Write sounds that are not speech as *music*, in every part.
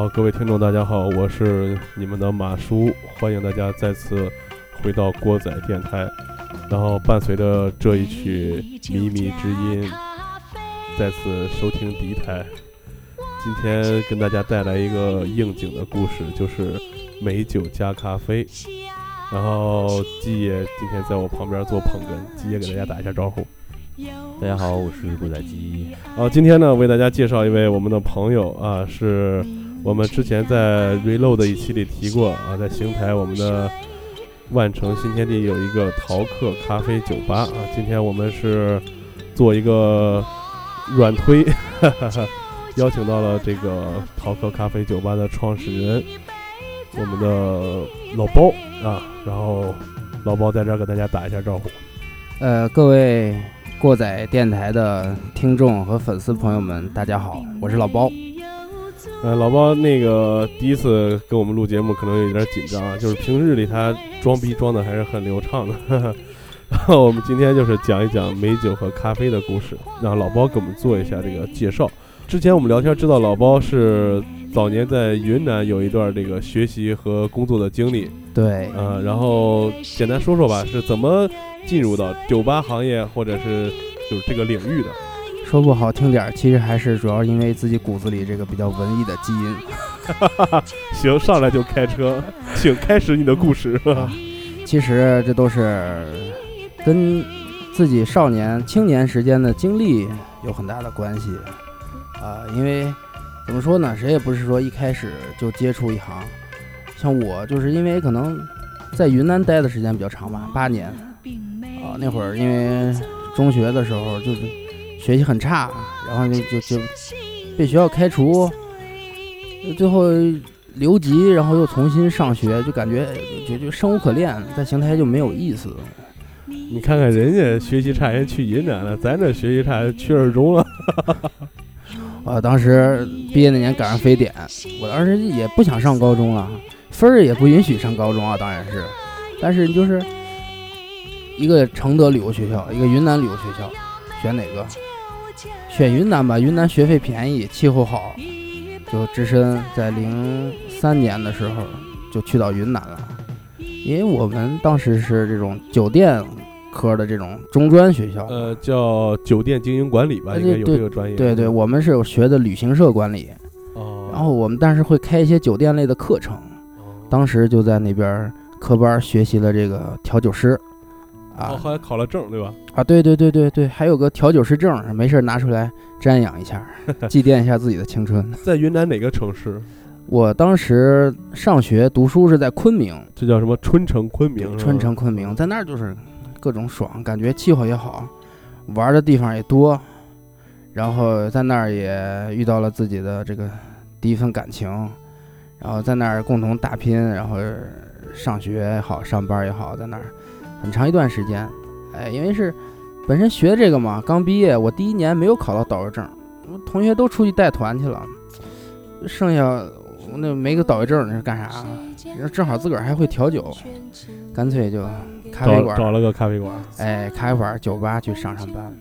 好，各位听众，大家好，我是你们的马叔，欢迎大家再次回到郭仔电台。然后伴随着这一曲靡靡之音，再次收听第一台。今天跟大家带来一个应景的故事，就是美酒加咖啡。然后季爷今天在我旁边做捧哏，季爷给大家打一下招呼。大家好，我是古仔鸡。好，今天呢为大家介绍一位我们的朋友啊，是我们之前在 Reload 的一期里提过啊，在邢台我们的万城新天地有一个陶客咖啡酒吧啊。今天我们是做一个软推。哈哈哈。邀请到了这个陶客咖啡酒吧的创始人，我们的老包啊，然后老包在这儿给大家打一下招呼。呃，各位过载电台的听众和粉丝朋友们，大家好，我是老包。呃，老包那个第一次跟我们录节目，可能有点紧张啊，就是平日里他装逼装的还是很流畅的。*laughs* 然后我们今天就是讲一讲美酒和咖啡的故事，让老包给我们做一下这个介绍。之前我们聊天知道老包是早年在云南有一段这个学习和工作的经历，对，呃，然后简单说说吧，是怎么进入到酒吧行业或者是就是这个领域的？说不好听点儿，其实还是主要因为自己骨子里这个比较文艺的基因。*laughs* 行，上来就开车，请开始你的故事。其实这都是跟自己少年、青年时间的经历有很大的关系。啊，因为怎么说呢，谁也不是说一开始就接触一行。像我，就是因为可能在云南待的时间比较长吧，八年。啊，那会儿因为中学的时候就是学习很差，然后就就就被学校开除，最后留级，然后又重新上学，就感觉就就生无可恋，在邢台就没有意思。你看看人家学习差人去云南了，咱这学习差去二中了。*laughs* 啊，当时毕业那年赶上非典，我当时也不想上高中了，分儿也不允许上高中啊，当然是，但是就是一个承德旅游学校，一个云南旅游学校，选哪个？选云南吧，云南学费便宜，气候好，就只身在零三年的时候就去到云南了，因为我们当时是这种酒店。科的这种中专学校，呃，叫酒店经营管理吧，应该有这个专业。对对，我们是有学的旅行社管理。哦。然后我们但是会开一些酒店类的课程。当时就在那边科班学习了这个调酒师。啊。后来考了证，对吧？啊，对对对对对，还有个调酒师证，没事拿出来瞻仰一下，*laughs* 祭奠一下自己的青春。在云南哪个城市？我当时上学读书是在昆明，这叫什么？春城昆明。春城昆明，在那儿就是。各种爽，感觉气候也好，玩的地方也多，然后在那儿也遇到了自己的这个第一份感情，然后在那儿共同打拼，然后上学也好，上班也好，在那儿很长一段时间，哎，因为是本身学这个嘛，刚毕业，我第一年没有考到导游证，同学都出去带团去了，剩下那没个导游证那是干啥？正好自个儿还会调酒，干脆就。咖啡馆找了个咖啡馆，哎，咖啡馆、酒吧去上上班。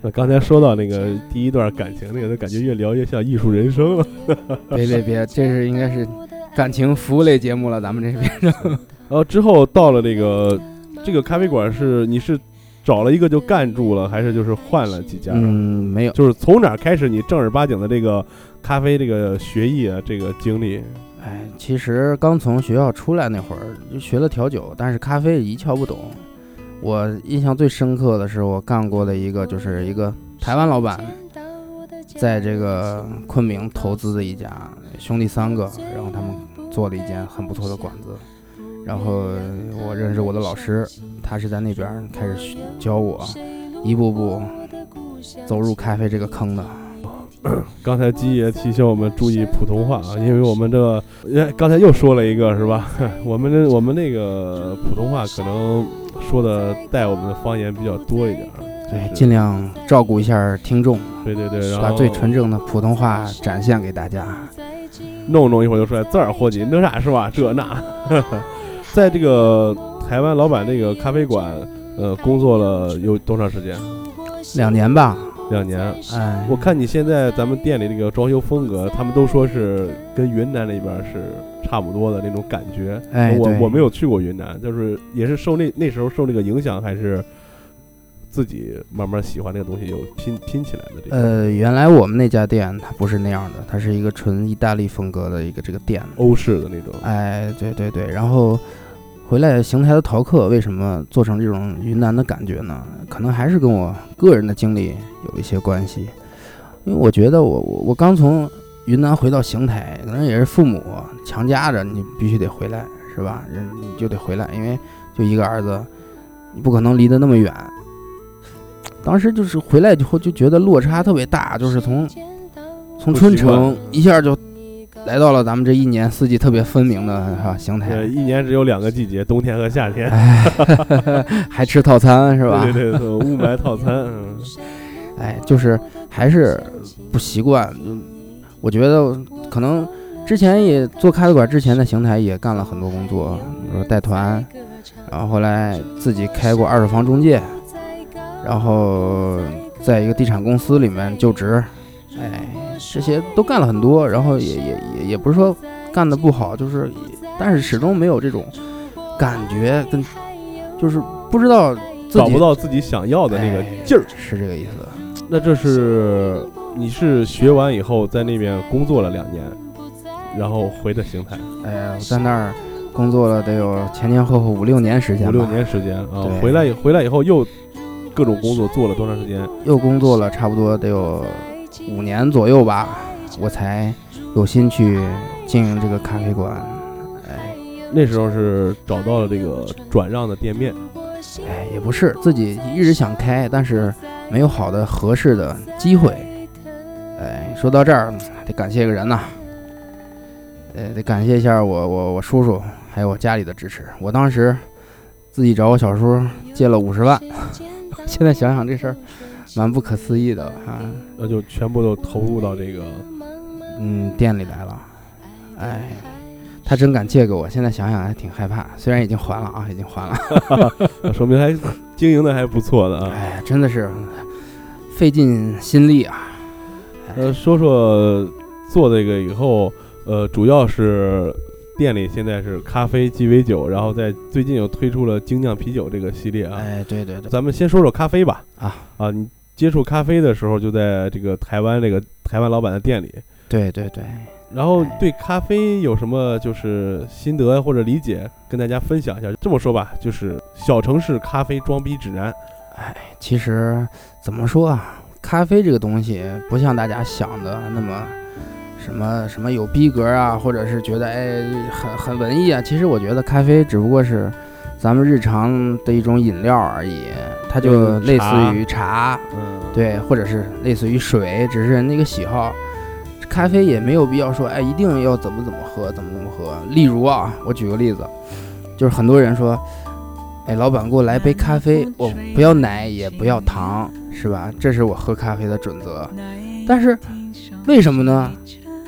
那刚才说到那个第一段感情，那个感觉越聊越像艺术人生了。*laughs* 别别别，这是应该是感情服务类节目了，咱们这边。*laughs* 然后之后到了那个这个咖啡馆，是你是找了一个就干住了，还是就是换了几家？嗯，没有，就是从哪开始你正儿八经的这个咖啡这个学艺啊，这个经历？哎，其实刚从学校出来那会儿就学了调酒，但是咖啡一窍不懂。我印象最深刻的是我干过的一个，就是一个台湾老板，在这个昆明投资的一家兄弟三个，然后他们做了一间很不错的馆子。然后我认识我的老师，他是在那边开始教我，一步步走入咖啡这个坑的。*coughs* 刚才鸡爷提醒我们注意普通话啊，因为我们这个，刚才又说了一个是吧？*laughs* 我们这我们那个普通话可能说的带我们的方言比较多一点，对，尽量照顾一下听众，对对对，把最纯正的普通话展现给大家。弄弄一会儿就出来字儿，伙计，那啥是吧？这那，*laughs* 在这个台湾老板那个咖啡馆，呃，工作了有多长时间？两年吧。两年。哎，我看你现在咱们店里那个装修风格，他们都说是跟云南那边是差不多的那种感觉。我哎我我没有去过云南，就是也是受那那时候受那个影响，还是自己慢慢喜欢这个东西，又拼拼起来的这个。呃，原来我们那家店它不是那样的，它是一个纯意大利风格的一个这个店。欧式的那种，哎，对对对，然后回来邢台的逃课为什么做成这种云南的感觉呢？可能还是跟我个人的经历有一些关系，因为我觉得我我我刚从云南回到邢台，可能也是父母强加着你必须得回来，是吧？人你就得回来，因为就一个儿子，你不可能离得那么远。当时就是回来以后就觉得落差特别大，就是从从春城一下就来到了咱们这一年四季特别分明的哈邢对，台，一年只有两个季节，冬天和夏天，哎，*laughs* 还吃套餐是吧？对对对，雾霾套餐，嗯，*laughs* 哎，就是还是不习惯。就我觉得可能之前也做咖啡馆，之前的邢台也干了很多工作，比如说带团，然后后来自己开过二手房中介，然后在一个地产公司里面就职，哎，这些都干了很多，然后也也也也不是说干的不好，就是但是始终没有这种感觉跟就是不知道自己找不到自己想要的那个哎劲儿。是这个意思。那这是你是学完以后在那边工作了两年，然后回的邢台，哎呀，我在那儿工作了得有前前后后五六年时间吧，五六年时间啊，回来以回来以后又各种工作做了多长时间？又工作了差不多得有五年左右吧，我才有心去经营这个咖啡馆。哎那时候是找到了这个转让的店面，哎，也不是自己一直想开，但是没有好的合适的机会。哎，说到这儿得感谢一个人呐，呃，得感谢一下我我我叔叔还有我家里的支持。我当时自己找我小叔借了五十万，现在想想这事儿蛮不可思议的啊。那就全部都投入到这个，嗯，店里来了，哎，他真敢借给我，现在想想还挺害怕。虽然已经还了啊，已经还了，*laughs* 那说明还经营的还不错的啊。哎，真的是费尽心力啊。呃，说说做这个以后，呃，主要是店里现在是咖啡鸡尾酒，然后在最近又推出了精酿啤酒这个系列啊。哎，对对对，咱们先说说咖啡吧。啊啊，你接触咖啡的时候就在这个台湾这个台湾老板的店里，对对对，然后对咖啡有什么就是心得或者理解，跟大家分享一下。这么说吧，就是小城市咖啡装逼指南。哎其实怎么说啊，咖啡这个东西不像大家想的那么什么什么有逼格啊，或者是觉得哎很很文艺啊。其实我觉得咖啡只不过是咱们日常的一种饮料而已，它就嗯类似茶于茶，嗯，对，或者是类似于水，只是人那个喜好。咖啡也没有必要说，哎，一定要怎么怎么喝，怎么怎么喝。例如啊，我举个例子，就是很多人说，哎，老板给我来杯咖啡，我不要奶也不要糖，是吧？这是我喝咖啡的准则。但是为什么呢？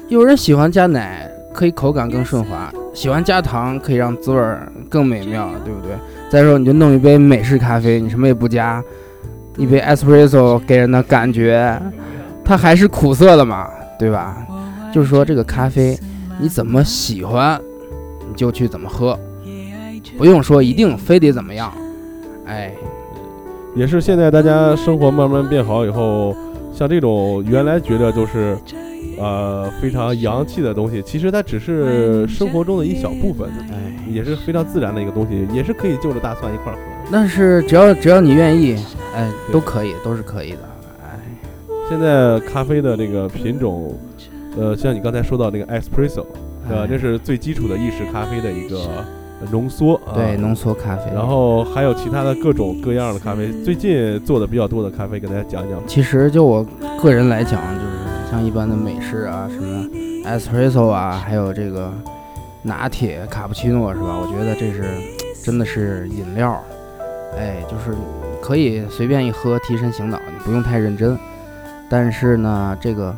有人喜欢加奶，可以口感更顺滑；喜欢加糖，可以让滋味更美妙，对不对？再说你就弄一杯美式咖啡，你什么也不加，一杯 espresso 给人的感觉，它还是苦涩的嘛，对吧？就是说这个咖啡，你怎么喜欢，你就去怎么喝，不用说一定非得怎么样。哎，也是现在大家生活慢慢变好以后，像这种原来觉得就是，呃，非常洋气的东西，其实它只是生活中的一小部分，哎，也是非常自然的一个东西，也是可以就着大蒜一块儿喝。但是只要只要你愿意，哎，都可以，都是可以的。哎，现在咖啡的这个品种，呃，像你刚才说到那个 espresso，对吧这是最基础的意式咖啡的一个浓缩啊。对浓缩咖啡。然后还有其他的各种各样的咖啡，最近做的比较多的咖啡，给大家讲讲。其实就我个人来讲，就是像一般的美式啊，什么 espresso 啊，还有这个拿铁、卡布奇诺是吧？我觉得这是真的是饮料，哎，就是可以随便一喝，提神醒脑，你不用太认真。但是呢，这个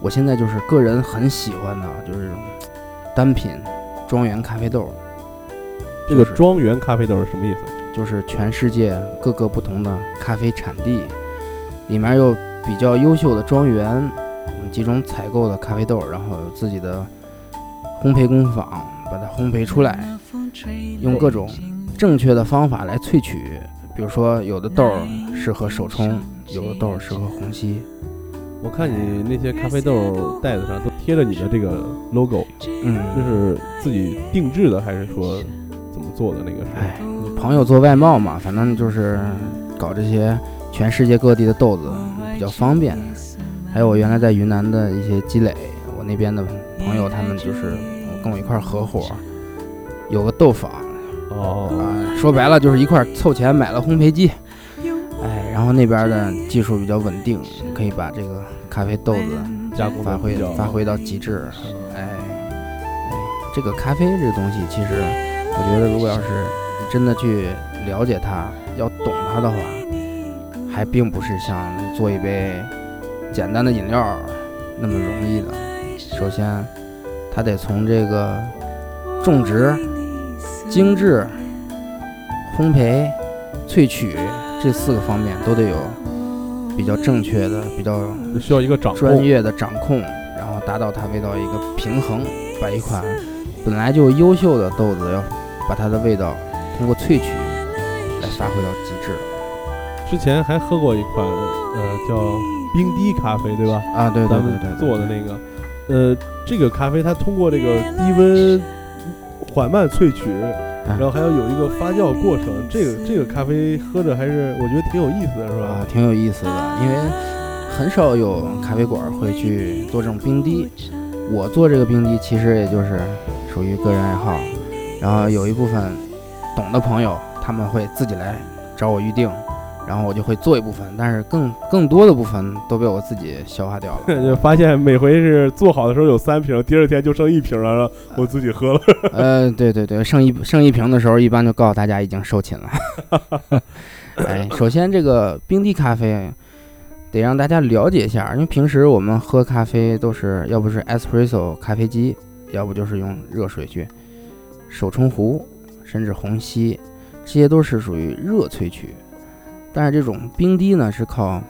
我现在就是个人很喜欢的，就是单品庄园咖啡豆，这个是庄园咖啡豆是什么意思？就是全世界各个不同的咖啡产地，里面有比较优秀的庄园，我们集中采购的咖啡豆，然后有自己的烘焙工坊，把它烘焙出来，用各种正确的方法来萃取。比如说，有的豆儿适合手冲，有的豆儿适合虹吸。我看你那些咖啡豆袋子上都贴着你的这个 logo，嗯，这是自己定制的还是说怎么做的那个是？哎，你朋友做外贸嘛，反正就是搞这些全世界各地的豆子比较方便。还有我原来在云南的一些积累，我那边的朋友他们就是跟我一块儿合伙，有个豆坊，哦，啊，说白了就是一块凑钱买了烘焙机，哎，然后那边的技术比较稳定，可以把这个咖啡豆子加工发挥发挥到极致，哎，哎，这个咖啡这个东西，其实我觉得如果要是你真的去了解它，要懂它的话，还并不是像做一杯简单的饮料那么容易的。首先，它得从这个种植、精致、烘焙、萃取这四个方面都得有比较正确的、比较需要一个掌控。专业的掌控，然后达到它味道一个平衡，把一款本来就优秀的豆子，要把它的味道通过萃取来发挥到极致。之前还喝过一款呃叫冰滴咖啡，对吧？啊，对对咱们对对，做的那个，呃，这个咖啡它通过这个低温缓慢萃取，然后还要有一个发酵过程。这个这个咖啡喝着还是我觉得挺有意思的，是吧啊吧？，挺有意思的，因为很少有咖啡馆会去做这种冰滴。我做这个冰滴其实也就是属于个人爱好，然后有一部分懂的朋友他们会自己来找我预定，然后我就会做一部分，但是更更多的部分都被我自己消化掉了。*laughs* 就发现每回是做好的时候有三瓶，第二天就剩一瓶了，然后我自己喝了。*laughs* 呃，对对对，剩一剩一瓶的时候，一般就告诉大家已经售罄了。*laughs* 哎，首先这个冰滴咖啡得让大家了解一下，因为平时我们喝咖啡都是要不是 espresso 咖啡机，要不就是用热水去手冲壶，甚至虹吸，这些都是属于热萃取。但是这种冰滴呢，是靠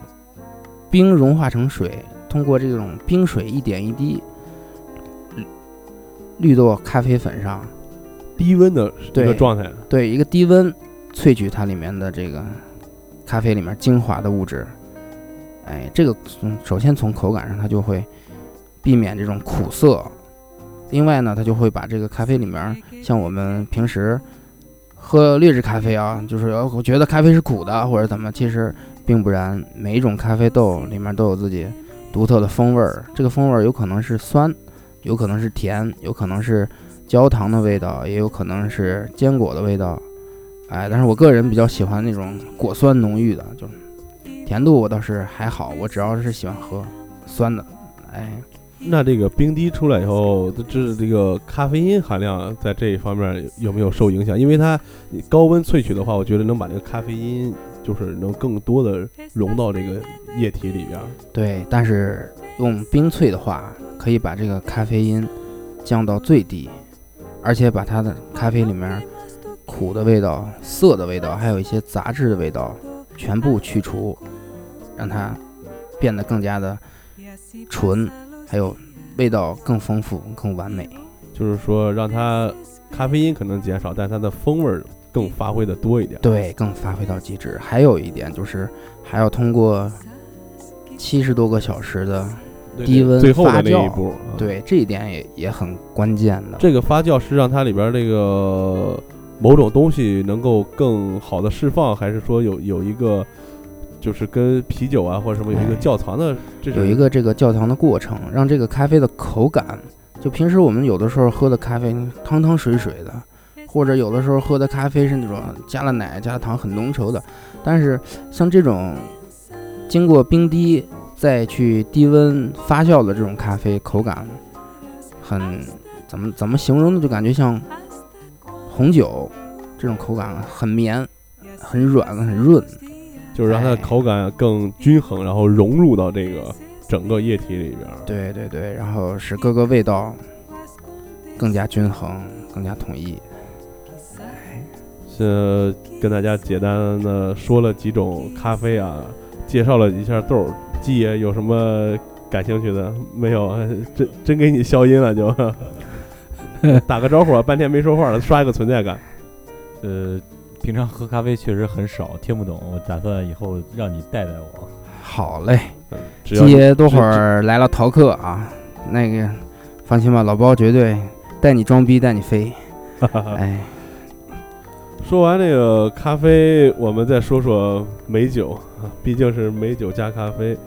冰融化成水，通过这种冰水一点一滴滤滤到咖啡粉上，低温的一个对状态，对一个低温萃取它里面的这个咖啡里面精华的物质。哎，这个从首先从口感上，它就会避免这种苦涩。另外呢，它就会把这个咖啡里面，像我们平时喝劣质咖啡啊，就是我觉得咖啡是苦的或者怎么，其实并不然。每一种咖啡豆里面都有自己独特的风味儿，这个风味儿有可能是酸，有可能是甜，有可能是焦糖的味道，也有可能是坚果的味道。哎，但是我个人比较喜欢那种果酸浓郁的，就甜度我倒是还好，我只要是喜欢喝酸的。哎，那这个冰滴出来以后，这这个咖啡因含量在这一方面有没有受影响？因为它高温萃取的话，我觉得能把这个咖啡因就是能更多的融到这个液体里边。对，但是用冰萃的话，可以把这个咖啡因降到最低，而且把它的咖啡里面苦的味道、涩的味道，还有一些杂质的味道全部去除，让它变得更加的纯，还有味道更丰富、更完美。就是说让它咖啡因可能减少，但它的风味儿更发挥的多一点。对，更发挥到极致。还有一点就是，还要通过七十多个小时的，低温最后的那一发酵步，啊，对这一点也也很关键的。这个发酵是让它里边儿这个某种东西能够更好的释放，还是说有有一个就是跟啤酒啊或者什么有一个哎窖藏的这种有一个这个窖藏的过程，让这个咖啡的口感，就平时我们有的时候喝的咖啡汤汤水水的，或者有的时候喝的咖啡是那种加了奶加了糖很浓稠的，但是像这种经过冰滴再去低温发酵的这种咖啡，口感很怎么怎么形容呢？就感觉像红酒这种口感很绵、很软、很润。就是让它的哎口感更均衡，然后融入到这个整个液体里边。对对对，然后使各个味道更加均衡、更加统一。是跟大家简单的说了几种咖啡啊，介绍了一下豆儿，季爷有什么感兴趣的？没有，*laughs* 真真给你消音了就。*laughs* 打个招呼，半天没说话了，刷一个存在感。呃，平常喝咖啡确实很少，听不懂。我打算以后让你带带我。好嘞，只要季爷多会儿来了逃课啊，那个放心吧，老包绝对带你装逼带你飞。*laughs* 哎，说完这个咖啡，我们再说说美酒啊，毕竟是美酒加咖啡。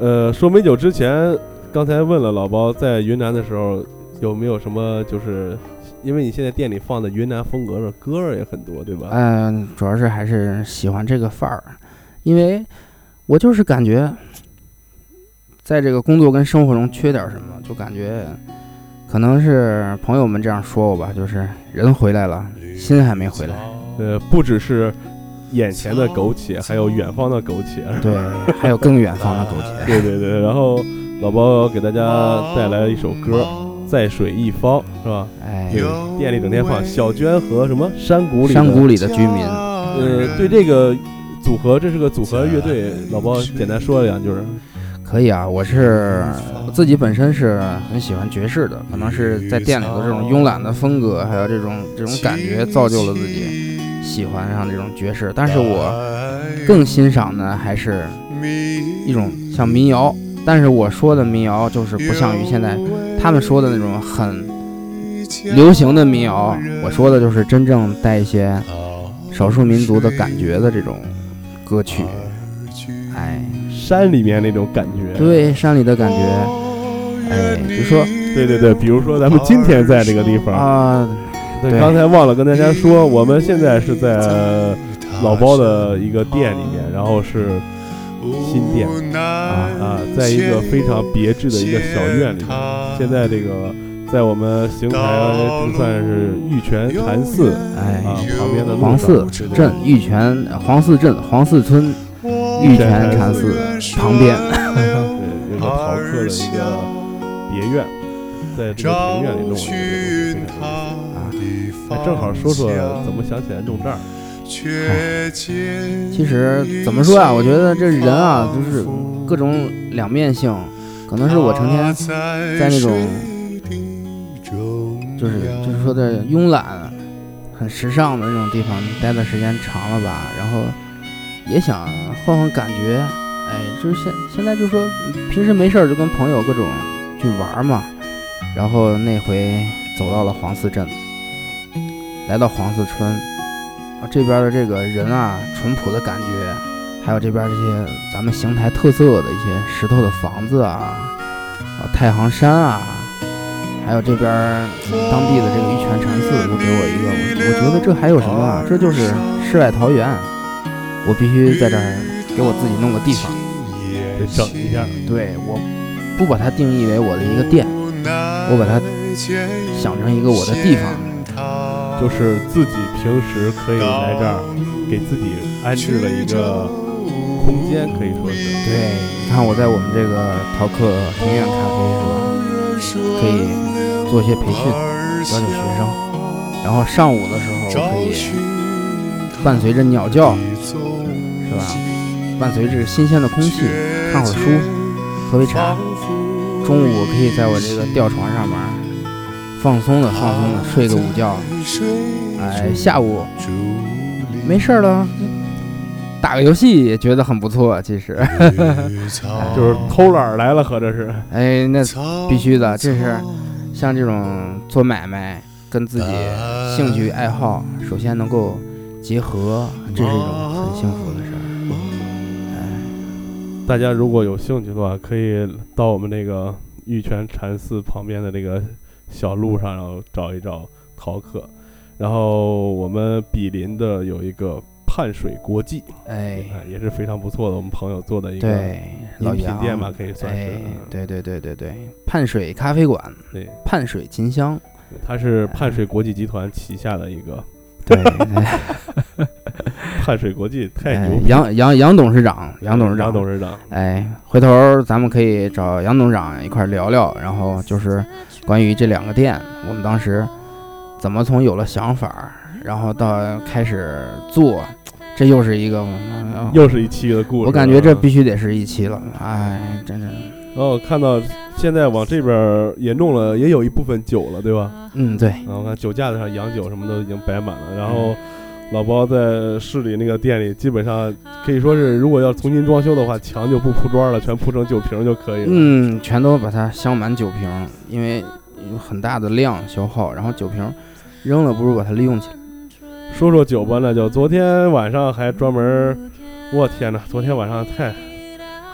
呃，说美酒之前，刚才问了老包，在云南的时候有没有什么，就是因为你现在店里放的云南风格的歌儿也很多，对吧？嗯、主要是还是喜欢这个范儿，因为我就是感觉，在这个工作跟生活中缺点什么，就感觉可能是朋友们这样说我吧，就是人回来了，心还没回来。呃，不只是眼前的苟且，还有远方的苟且。对，还有更远方的苟且。对对对，然后老包给大家带来了一首歌《在水一方》，是吧？哎，对，店里整天放小娟和什么山谷里山谷里的居民，呃，对这个组合，这是个组合乐队，老包简单说了两句儿。可以啊，我是我自己本身是很喜欢爵士的，可能是在店里的这种慵懒的风格，还有这种这种感觉，造就了自己喜欢上这种爵士。但是我更欣赏的还是一种像民谣，但是我说的民谣就是不像于现在他们说的那种很流行的民谣，我说的就是真正带一些少数民族的感觉的这种歌曲。哎，山里面那种感觉。对，山里的感觉，哎，比如说对对对，比如说咱们今天在这个地方，啊，对，对。刚才忘了跟大家说，我们现在是在老包的一个店里面，然后是新店啊啊，在一个非常别致的一个小院里面。现在这个在我们邢台就算是玉泉禅寺哎，啊旁边的黄寺镇玉泉黄寺镇黄寺村玉泉禅寺旁边，对，有个陶客的一个别院，在这个庭院里弄了一个这个东西，非常有意思。啊，哎，正好说说怎么想起来弄这儿。其实怎么说啊？我觉得这人啊，就是各种两面性，可能是我成天在那种就是就是说的慵懒、很时尚的那种地方待的时间长了吧，然后也想换换感觉。哎，就是现现在就说平时没事就跟朋友各种去玩嘛，然后那回走到了黄寺镇，来到黄寺村，这边的这个人啊，淳朴的感觉，还有这边这些咱们邢台特色的一些石头的房子啊，啊太行山啊，还有这边当地的这个玉泉禅寺，都给我一个，我我觉得这还有什么啊？这就是世外桃源，我必须在这儿给我自己弄个地方。得整一下，对，我不把它定义为我的一个店，我把它想成一个我的地方。就是自己平时可以来这儿，给自己安置了一个空间，可以说是。对，你看我在我们这个陶客庭院咖啡是吧？可以做一些培训，教教学生，然后上午的时候可以伴随着鸟叫，是吧？伴随着新鲜的空气，看会儿书，喝杯茶。中午可以在我这个吊床上面放松的放松的睡个午觉。哎，下午没事儿了，打个游戏也觉得很不错。其实，*laughs* 就是偷懒儿来了，合着是。哎，那必须的，这是像这种做买卖跟自己兴趣爱好，首先能够结合，这是一种很幸福的事儿。大家如果有兴趣的话，可以到我们那个玉泉禅寺旁边的那个小路上，然后找一找陶客。然后我们比邻的有一个盼水国际，哎，啊，也是非常不错的，我们朋友做的一个，老饮品杨店吧，可以算是。对对对对对，盼水咖啡馆，对，盼水琴香，它是盼水国际集团旗下的一个对，*laughs* 哎。盼水国际，太哎牛！杨杨杨董事长，杨董事长。杨，董事长，哎，回头咱们可以找杨董事长一块儿聊聊，然后就是关于这两个店，我们当时怎么从有了想法儿，然后到开始做，这又是一个，呃又是一期的故事。我感觉这必须得是一期了，哎，真的，然后看到现在往这边儿严重了，也有一部分酒了，对吧？嗯，对，然后看酒架子上洋酒什么都已经摆满了，然后老包在市里那个店里，基本上可以说是，如果要重新装修的话，墙就不铺砖了，*laughs* 全铺成酒瓶就可以了。嗯，全都把它镶满酒瓶，因为有很大的量消耗，然后酒瓶扔了不如把它利用起来。说说酒吧，那就昨天晚上还专门儿，我天哪，昨天晚上太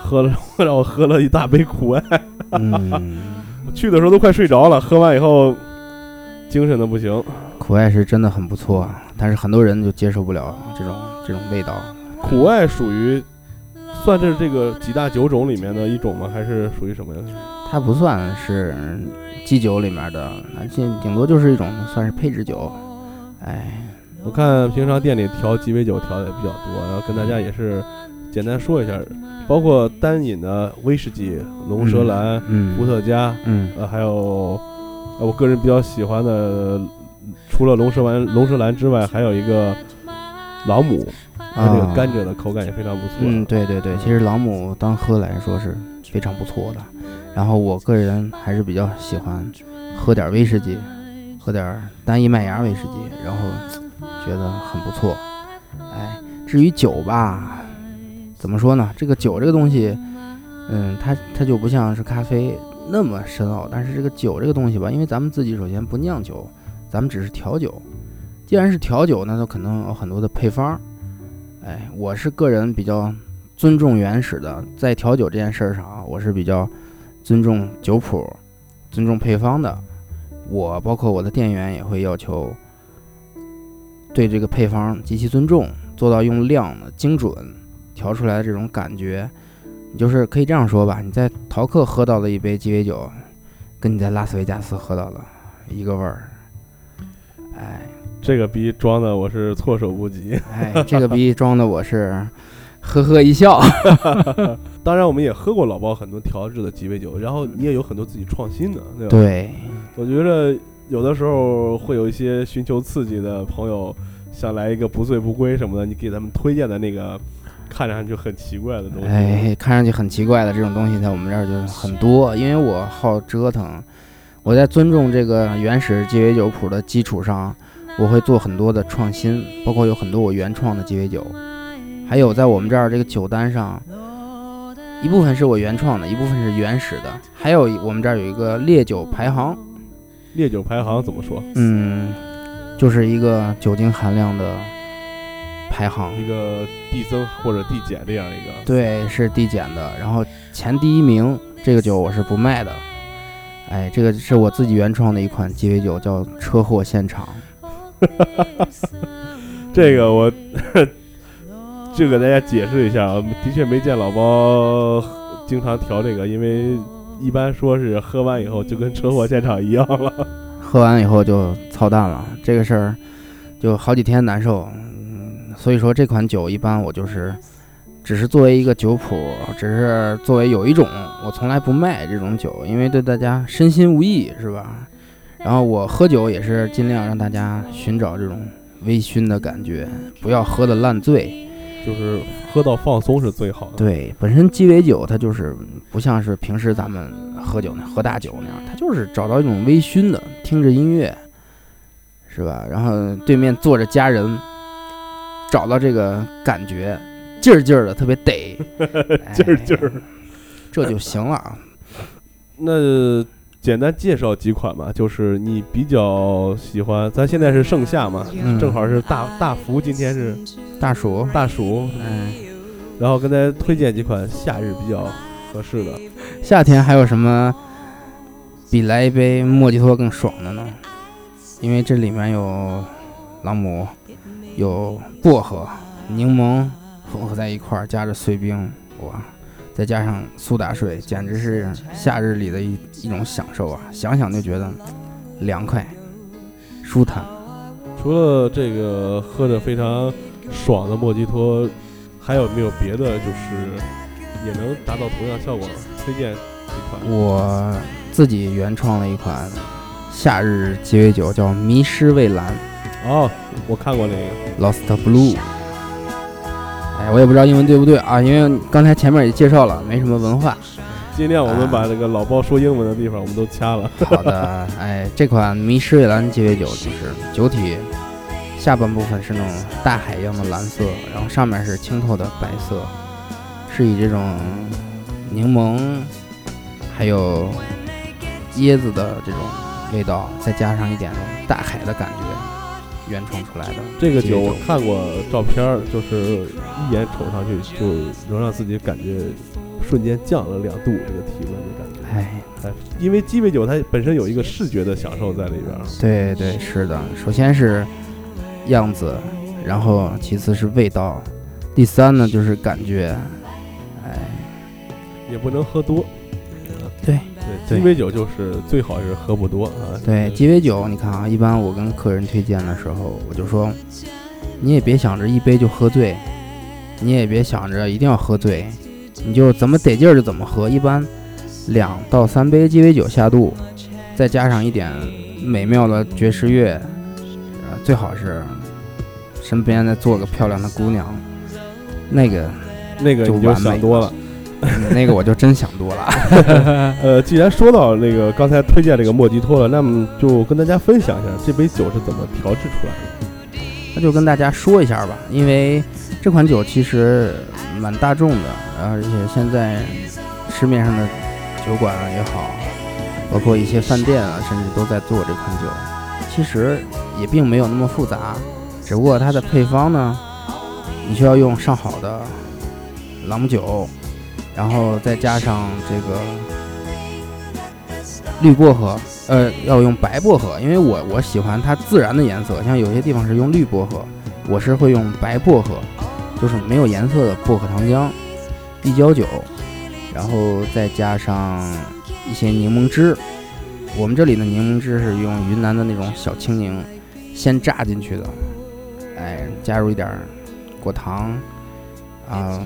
喝了，让我喝了一大杯苦艾，嗯，*laughs* 去的时候都快睡着了，喝完以后精神的不行。苦艾是真的很不错，但是很多人就接受不了这种这种味道。苦艾属于算是这个几大酒种里面的一种吗？还是属于什么呀？它不算是基酒里面的，那顶顶多就是一种算是配置酒。哎，我看平常店里调鸡尾酒调的也比较多，然后跟大家也是简单说一下，包括单饮的威士忌、龙舌兰、嗯，伏特加，嗯呃，还有呃我个人比较喜欢的，除了龙舌兰龙舌兰之外，还有一个朗姆，它那个啊甘蔗的口感也非常不错。嗯，对对对，其实朗姆当喝来说是非常不错的。然后我个人还是比较喜欢喝点威士忌，喝点单一麦芽威士忌，然后觉得很不错。哎，至于酒吧，怎么说呢？这个酒这个东西，嗯，它它就不像是咖啡那么深奥，但是这个酒这个东西吧，因为咱们自己首先不酿酒，咱们只是调酒。既然是调酒，那就可能有很多的配方。哎，我是个人比较尊重原始的，在调酒这件事上啊，我是比较尊重酒谱、尊重配方的。我包括我的店员也会要求对这个配方极其尊重，做到用量的精准，调出来的这种感觉。你就是可以这样说吧，你在陶克喝到的一杯鸡尾酒，跟你在拉斯维加斯喝到的一个味儿。哎，这个逼装的我是措手不及。哎，这个逼装的我是 *laughs* 呵呵一笑。*laughs* 当然，我们也喝过老包很多调制的鸡尾酒，然后你也有很多自己创新的，对吧？对，我觉得有的时候会有一些寻求刺激的朋友，想来一个不醉不归什么的，你给他们推荐的那个看上去很奇怪的东西，哎，看上去很奇怪的这种东西，在我们这儿就是很多。因为我好折腾，我在尊重这个原始鸡尾酒谱的基础上，我会做很多的创新，包括有很多我原创的鸡尾酒，还有在我们这儿这个酒单上，一部分是我原创的，一部分是原始的，还有我们这儿有一个烈酒排行，烈酒排行怎么说？嗯，就是一个酒精含量的排行。一个递增或者递减这样一个。对，是递减的。然后前第一名这个酒我是不卖的，哎，这个是我自己原创的一款鸡尾酒，叫车祸现场。*laughs* 这个我就给大家解释一下啊，的确没见老包经常调这个，因为一般说是喝完以后就跟车祸现场一样了。*laughs* 喝完以后就操蛋了，这个事儿就好几天难受。嗯，所以说这款酒一般我就是只是作为一个酒谱，只是作为有一种我从来不卖这种酒，因为对大家身心无益，是吧？然后我喝酒也是尽量让大家寻找这种微醺的感觉，不要喝的烂醉。就是喝到放松是最好的。对，本身鸡尾酒它就是不像是平时咱们喝酒那喝大酒那样，它就是找到一种微醺的，听着音乐，是吧？然后对面坐着家人，找到这个感觉，劲儿劲儿的，特别得，*laughs* 劲儿劲儿。哎，这就行了。那简单介绍几款吧，就是你比较喜欢，咱现在是盛夏嘛，嗯。正好是大大福，今天是大暑，大暑，哎，然后跟大家推荐几款夏日比较合适的。夏天还有什么比来一杯莫吉托更爽的呢？因为这里面有朗姆，有薄荷、柠檬 *laughs* 混合在一块儿，加着碎冰，哇，再加上苏打水，简直是夏日里的一一种享受啊！想想就觉得凉快、舒坦。除了这个喝着非常爽的莫吉托，还有没有别的就是也能达到同样效果？推荐几款？我自己原创了一款夏日鸡尾酒，叫迷失蔚蓝哦，我看过那个，（Lost Blue）。哎，我也不知道英文对不对啊，因为刚才前面也介绍了，没什么文化。尽量我们把这个老包说英文的地方我们都掐了。*laughs* 好的，哎，这款迷失蔚蓝鸡尾酒就是酒体下半部分是那种大海一样的蓝色，然后上面是清透的白色，是以这种柠檬还有椰子的这种味道，再加上一点大海的感觉，原创出来的。这个酒我看过照片儿，就是一眼瞅上去就能让自己感觉瞬间降了两度，这个体温的感觉。哎，哎，因为鸡尾酒它本身有一个视觉的享受在里边儿。对对，是的。首先是样子，然后其次是味道，第三呢就是感觉。哎，也不能喝多。鸡尾酒就是最好是喝不多啊。对，鸡尾酒，你看啊，一般我跟客人推荐的时候，我就说，你也别想着一杯就喝醉，你也别想着一定要喝醉，你就怎么得劲儿就怎么喝。一般两到三杯鸡尾酒下肚，再加上一点美妙的爵士乐，呃，最好是身边再坐个漂亮的姑娘，那个那个你就就完美想多了。*laughs* 那个我就真想多了。*laughs* 呃，既然说到那个刚才推荐这个莫吉托了，那么就跟大家分享一下这杯酒是怎么调制出来的。那就跟大家说一下吧，因为这款酒其实蛮大众的，而且现在市面上的酒馆啊也好，包括一些饭店啊，甚至都在做这款酒。其实也并没有那么复杂，只不过它的配方呢，你需要用上好的朗姆酒，然后再加上这个绿薄荷，呃，要用白薄荷，因为我我喜欢它自然的颜色，像有些地方是用绿薄荷，我是会用白薄荷，就是没有颜色的薄荷糖浆、地胶酒，然后再加上一些柠檬汁。我们这里的柠檬汁是用云南的那种小青柠，先榨进去的，哎，加入一点果糖啊、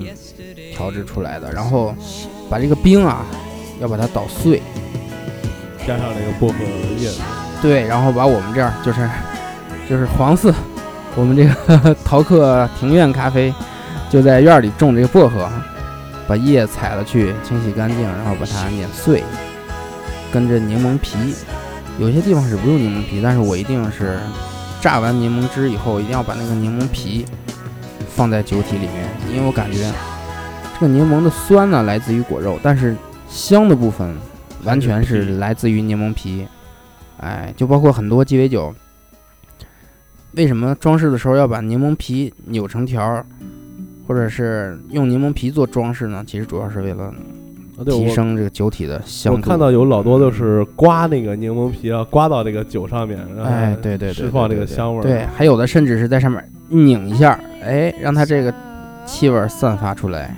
调制出来的，然后把这个冰啊要把它捣碎。加上那个薄荷叶子，对，然后把我们这儿就是就是黄色，我们这个陶客庭院咖啡就在院儿里种这个薄荷，把叶采了去，清洗干净，然后把它碾碎，跟着柠檬皮，有些地方是不用柠檬皮，但是我一定是榨完柠檬汁以后，一定要把那个柠檬皮放在酒体里面，因为我感觉这个柠檬的酸呢来自于果肉，但是香的部分完全是来自于柠檬皮。哎，就包括很多鸡尾酒，为什么装饰的时候要把柠檬皮扭成条儿，或者是用柠檬皮做装饰呢？其实主要是为了提升这个酒体的香度。我看到有老多都是刮那个柠檬皮啊，刮到这个酒上面，哎，对对对，释放这个香味儿。对，还有的甚至是在上面拧一下，哎，让它这个气味儿散发出来。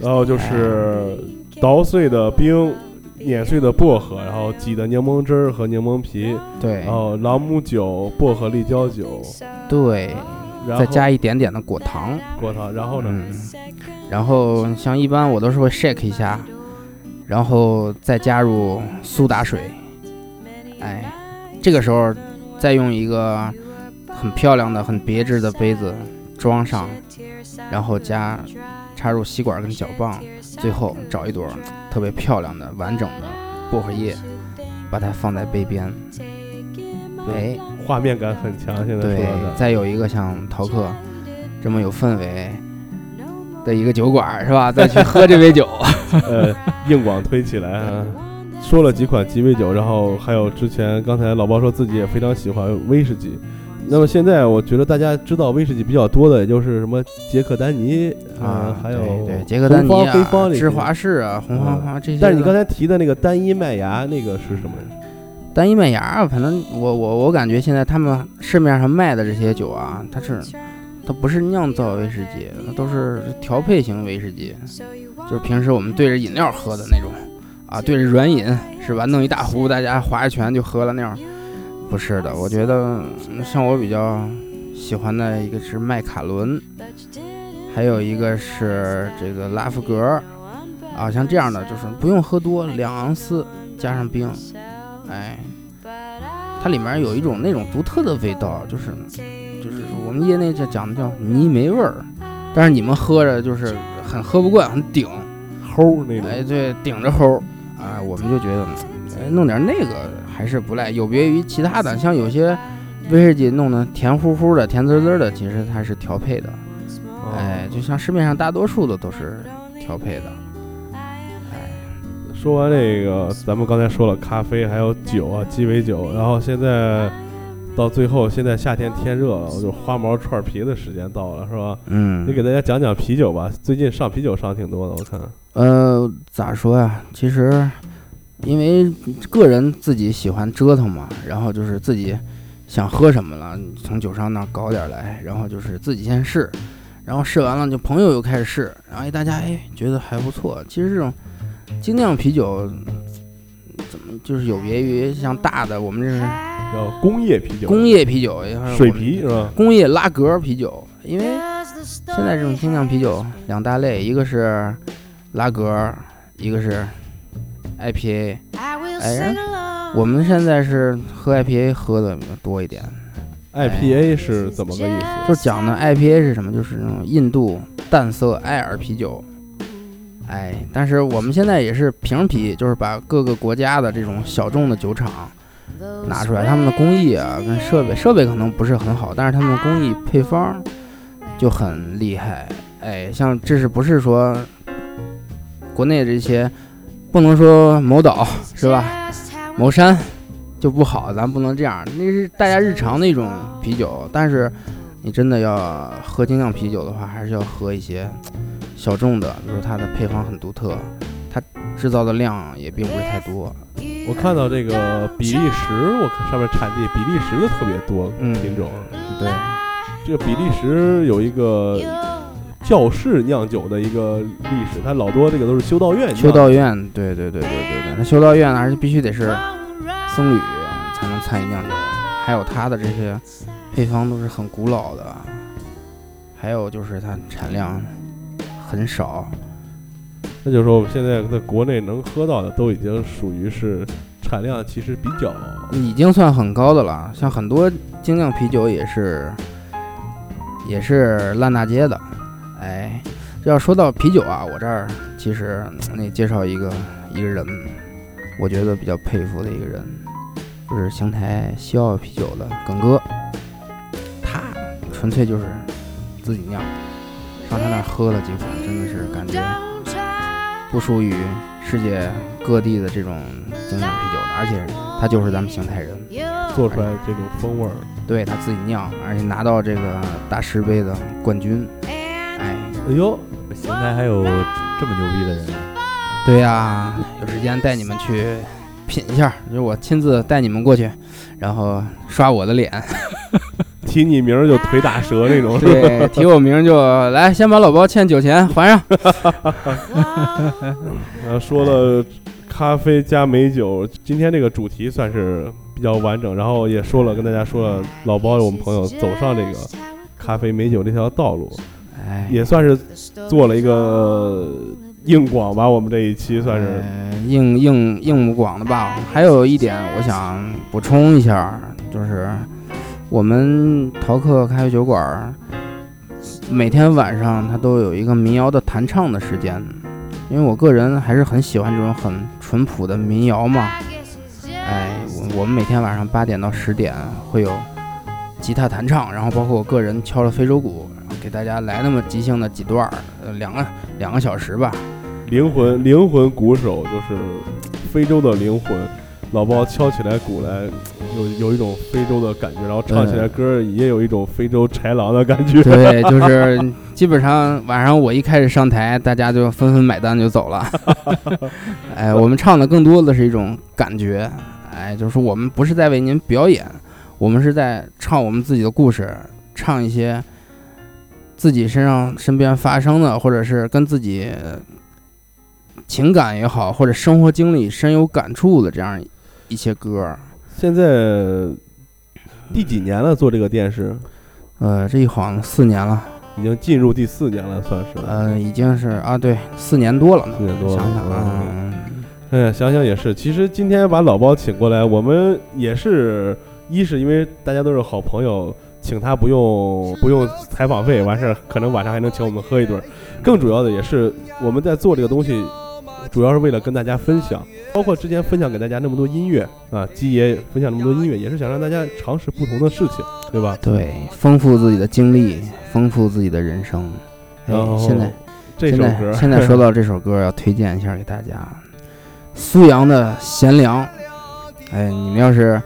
然后就是捣碎的冰、碾碎的薄荷，然后挤的柠檬汁儿和柠檬皮，对然后朗姆酒、薄荷立交酒，对，然后再加一点点的果糖。果糖，然后呢，嗯，然后像一般我都是会 shake 一下，然后再加入苏打水，哎，这个时候再用一个很漂亮的、很别致的杯子装上，然后加插入吸管跟搅棒，最后找一朵特别漂亮的、完整的薄荷叶，把它放在杯边，哎，画面感很强。现在说对再有一个像陶克这么有氛围的一个酒馆是吧？再去 *laughs* 喝这杯酒，呃，硬广推起来啊。说了几款鸡尾酒，然后还有之前刚才老包说自己也非常喜欢威士忌。那么现在我觉得大家知道威士忌比较多的，也就是什么杰克丹尼啊，还有对对，杰克丹尼芝华士啊，红花花这些。但是你刚才提的那个单一麦芽，那个是什么？单一麦芽啊，反正我我我感觉现在他们市面上卖的这些酒啊，它是它不是酿造威士忌，它都是调配型威士忌，就是平时我们对着饮料喝的那种啊，对着软饮是吧？弄一大壶，大家划一拳就喝了那种。不是的，我觉得嗯像我比较喜欢的一个是麦卡伦，还有一个是这个拉夫格，啊，像这样的就是不用喝多，两盎司加上冰，哎，它里面有一种那种独特的味道，就是就是我们业内叫讲的叫泥煤味儿，但是你们喝着就是很喝不惯，很顶，齁那种。哎，对，顶着齁，啊，我们就觉得，哎，弄点那个还是不赖，有别于其他的，像有些威士忌弄得甜乎乎的、甜滋滋的，其实它是调配的，哦哎，就像市面上大多数的都是调配的，哎，说完这个，咱们刚才说了咖啡，还有酒啊，鸡尾酒，然后现在到最后，现在夏天天热了，就花毛串皮的时间到了，是吧？嗯你给大家讲讲啤酒吧，最近上啤酒上挺多的，我看。呃，咋说呀？其实，因为个人自己喜欢折腾嘛，然后就是自己想喝什么了，从酒商那儿搞点儿来，然后就是自己先试，然后试完了就朋友又开始试，然后哎大家哎觉得还不错。其实这种精酿啤酒怎么就是有别于像大的我们这是叫工业啤酒，工业啤酒，水啤是吧？工业拉格啤酒，因为现在这种精酿啤酒两大类，一个是拉格，一个是 IPA。哎，我们现在是喝 IPA 喝的多一点，IPA 是怎么个意思？就讲的 IPA 是什么？就是那种印度淡色艾尔啤酒。哎，但是我们现在也是瓶啤，就是把各个国家的这种小众的酒厂拿出来，他们的工艺啊跟设备，设备可能不是很好，但是他们的工艺配方就很厉害。哎，像这是不是说国内这些不能说某岛是吧？某山就不好，咱不能这样，那是大家日常的一种啤酒，但是你真的要喝精酿啤酒的话，还是要喝一些小众的，比如它的配方很独特，它制造的量也并不是太多。我看到这个比利时，我看上面产地比利时的特别多嗯品种。对，这个比利时有一个教室酿酒的一个历史，它老多这个都是修道院。修道院，对对对对对对，那修道院而且必须得是僧侣才能参与酿酒，还有它的这些配方都是很古老的，还有就是它产量很少，那就是说，我们现在在国内能喝到的都已经属于是产量其实比较已经算很高的了。像很多精酿啤酒也是也是烂大街的，哎，这要说到啤酒啊，我这儿其实嗯那介绍一个一个人，我觉得比较佩服的一个人，就是邢台西澳啤酒的耿哥，他纯粹就是自己酿，上他那儿喝了几款，真的是感觉不输于世界各地的这种精酿啤酒的，而且他就是咱们邢台人，做出来这种风味儿。对他自己酿，而且拿到这个大师杯的冠军，哎，哎呦，邢台还有这么牛逼的人，对呀、有时间带你们去品一下，就是我亲自带你们过去，然后刷我的脸，*laughs* 提你名儿就腿打折那种，对，提我名就来，先把老包欠酒钱还上。然 *laughs* 后说了咖啡加美酒，今天这个主题算是比较完整，然后也说了跟大家说了老包我们朋友走上这个咖啡美酒这条道路，哎，也算是做了一个硬广吧。我们这一期算是呃硬硬硬广的吧。还有一点我想补充一下，就是我们陶客咖啡酒馆儿每天晚上它都有一个民谣的弹唱的时间，因为我个人还是很喜欢这种很淳朴的民谣嘛。哎，我我们每天晚上八点到十点会有吉他弹唱，然后包括我个人敲了非洲鼓，给大家来那么即兴的几段儿，呃，两个两个小时吧。灵魂灵魂鼓手，就是非洲的灵魂。老包敲起来鼓来，有有一种非洲的感觉，然后唱起来歌儿也有一种非洲豺狼的感觉。对，*laughs* 就是基本上晚上我一开始上台，大家就纷纷买单就走了。*laughs* 哎，我们唱的更多的是一种感觉，哎，就是我们不是在为您表演，我们是在唱我们自己的故事，唱一些自己身上身边发生的，或者是跟自己情感也好，或者生活经历深有感触的这样一些歌儿。现在第几年了？做这个电视呃，这一晃四年了。已经进入第四年了，算是。呃，已经是啊，对，四年多了。四年多了想想啊，嗯哎呀，想想也是。其实今天把老包请过来，我们也是一是因为大家都是好朋友，请他不用不用采访费，完事儿可能晚上还能请我们喝一顿。更主要的也是我们在做这个东西，主要是为了跟大家分享，包括之前分享给大家那么多音乐啊，基爷分享那么多音乐，也是想让大家尝试不同的事情，对吧？对，丰富自己的经历，丰富自己的人生。哎然后，现在这首歌现在现在说到这首歌，要推荐一下给大家，苏阳的《贤良》。哎，你们要是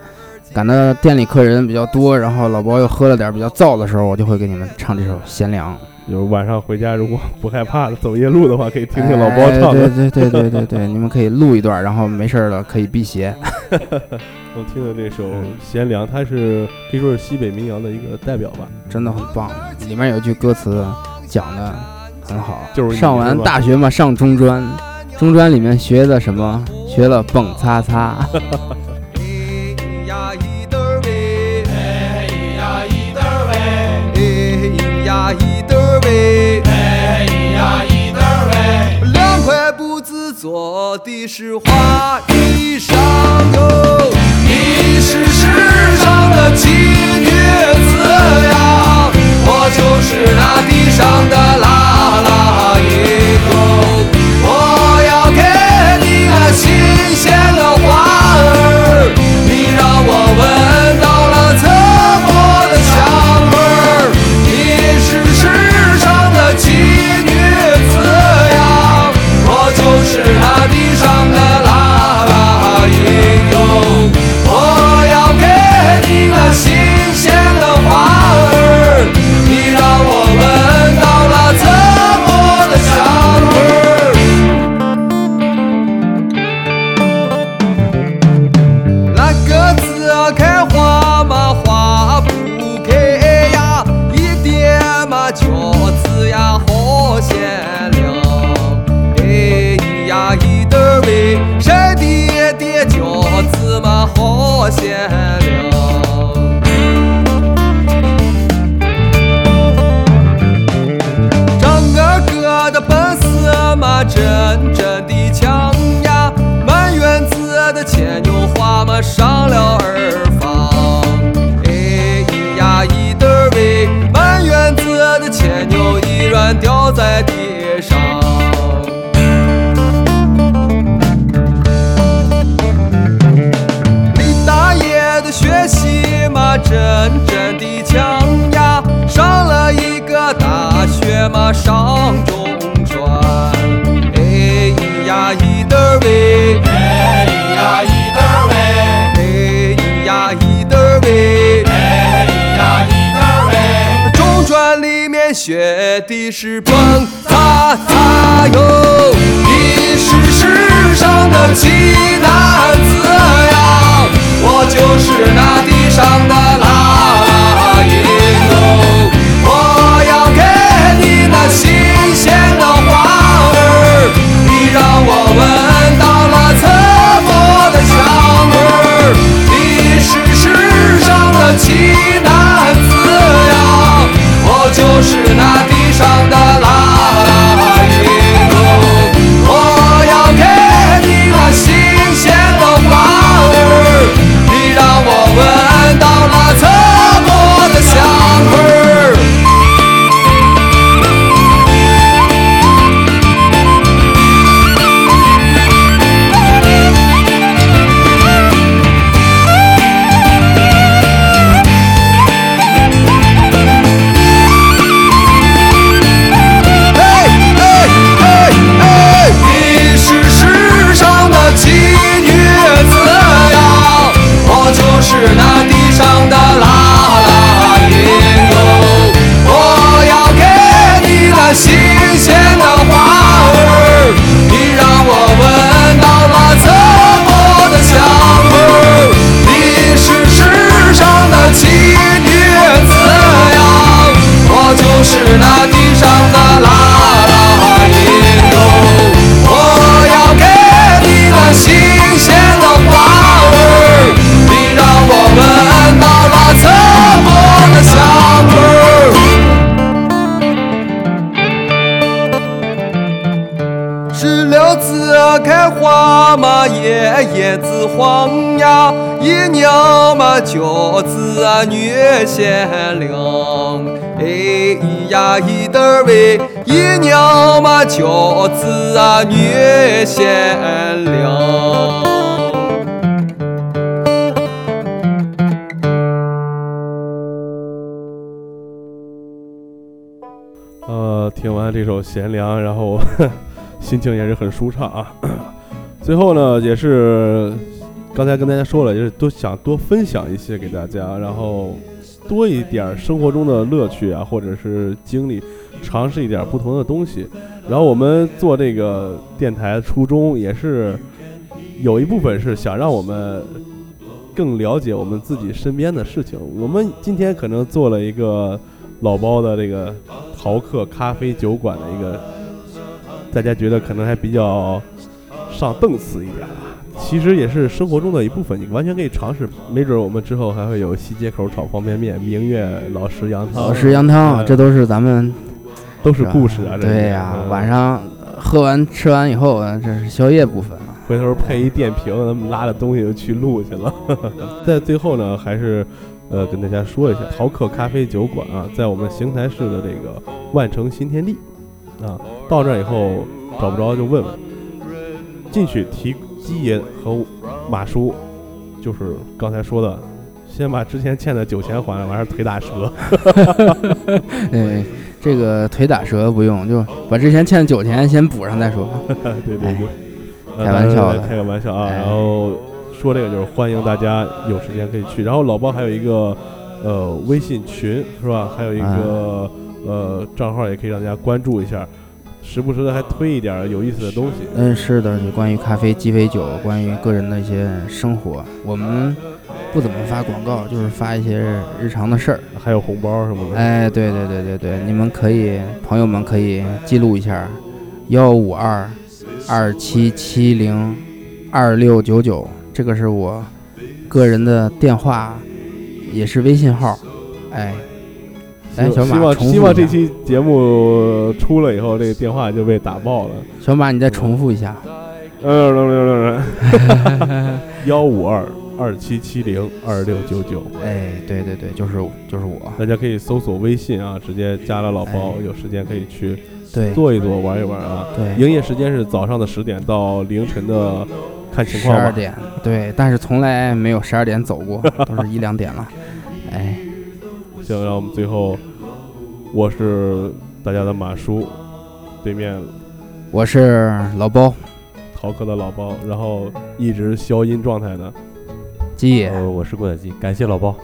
赶到店里客人比较多，然后老包又喝了点比较燥的时候，我就会给你们唱这首《贤良》。就是晚上回家如果不害怕的走夜路的话，可以听听老包唱 *laughs* 哎、的。对对对对对对，你们可以录一段，然后没事儿了可以辟邪。我听的这首《嗯贤良》，它是可以说是西北民谣的一个代表吧。真的很棒。里面有一句歌词讲的很好，就是上完大学嘛，上中专，中专里面学的什么？学了蹦擦擦。一得儿喂，哎咿呀一得儿喂。两块布子做的是花衣裳哟，你是世上的奇女子呀，我就是那地上的拉拉一狗，我要给你那新鲜的花儿，你让我闻学的是蹦擦擦哟，你是世上的奇男子呀，我就是那地上的拉英雄。我要给你那新鲜的花儿，你让我闻就啊女贤良。呃，听完这首《贤良》，然后 *laughs* 心情也是很舒畅啊。*clears throat* 最后呢，也是刚才跟大家说了，也是都想多分享一些给大家，然后多一点生活中的乐趣啊，或者是经历，尝试一点不同的东西。然后我们做这个电台初衷也是有一部分是想让我们更了解我们自己身边的事情。我们今天可能做了一个老包的这个淘客咖啡酒馆的一个，大家觉得可能还比较上档次一点吧。其实也是生活中的一部分，你完全可以尝试。没准我们之后还会有西街口炒方便面、明月老石羊汤、老石羊汤，嗯这都是咱们都是故事啊。这对呀、嗯晚上喝完吃完以后，这是宵夜部分了。回头配一电瓶，咱们拉着东西就去录去了。*laughs* 在最后呢，还是呃跟大家说一下，淘客咖啡酒馆啊，在我们邢台市的这个万城新天地啊，到这儿以后找不着就问问，进去提鸡爷和马叔，就是刚才说的，先把之前欠的酒钱还了，完事儿腿打折。对，*laughs* 这个腿打折不用，就把之前欠的酒钱先补上再说。对 *laughs* 对对，呃开玩笑的开个玩笑啊。哎然后说这个就是欢迎大家有时间可以去。然后老包还有一个呃微信群是吧？还有一个、呃账号也可以让大家关注一下，时不时的还推一点有意思的东西。嗯，是的，就关于咖啡、鸡尾酒，关于个人的一些生活，我们不怎么发广告，就是发一些日常的事儿。还有红包什么的。哎，对对对对对，你们可以，朋友们可以记录一下，幺五二二七七零二六九九，这个是我个人的电话，也是微信号。哎，哎，小希望马希望这期节目出了以后，这个电话就被打爆了。小马，你再重复一下。嗯，幺五二二七七零二六九九。哎，对对对，就是就是我。大家可以搜索微信啊，直接加了老包，哎有时间可以去对坐一坐、玩一玩啊。对，营业时间是早上的十点到凌晨的，看情况吧。十二点，对，但是从来没有十二点走过，都是一两点了。哎，行，让我们最后，我是大家的马叔，对面我是老包逃课的老包，然后一直消音状态的，鸡爷，呃，我是郭仔鸡，感谢老包。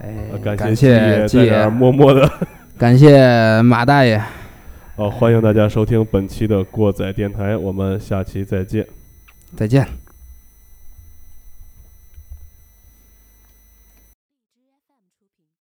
哎呃，感感谢谢鸡鸡爷在这儿爷，默默的。感谢马大爷，好，欢迎大家收听本期的过载电台，我们下期再见。再见。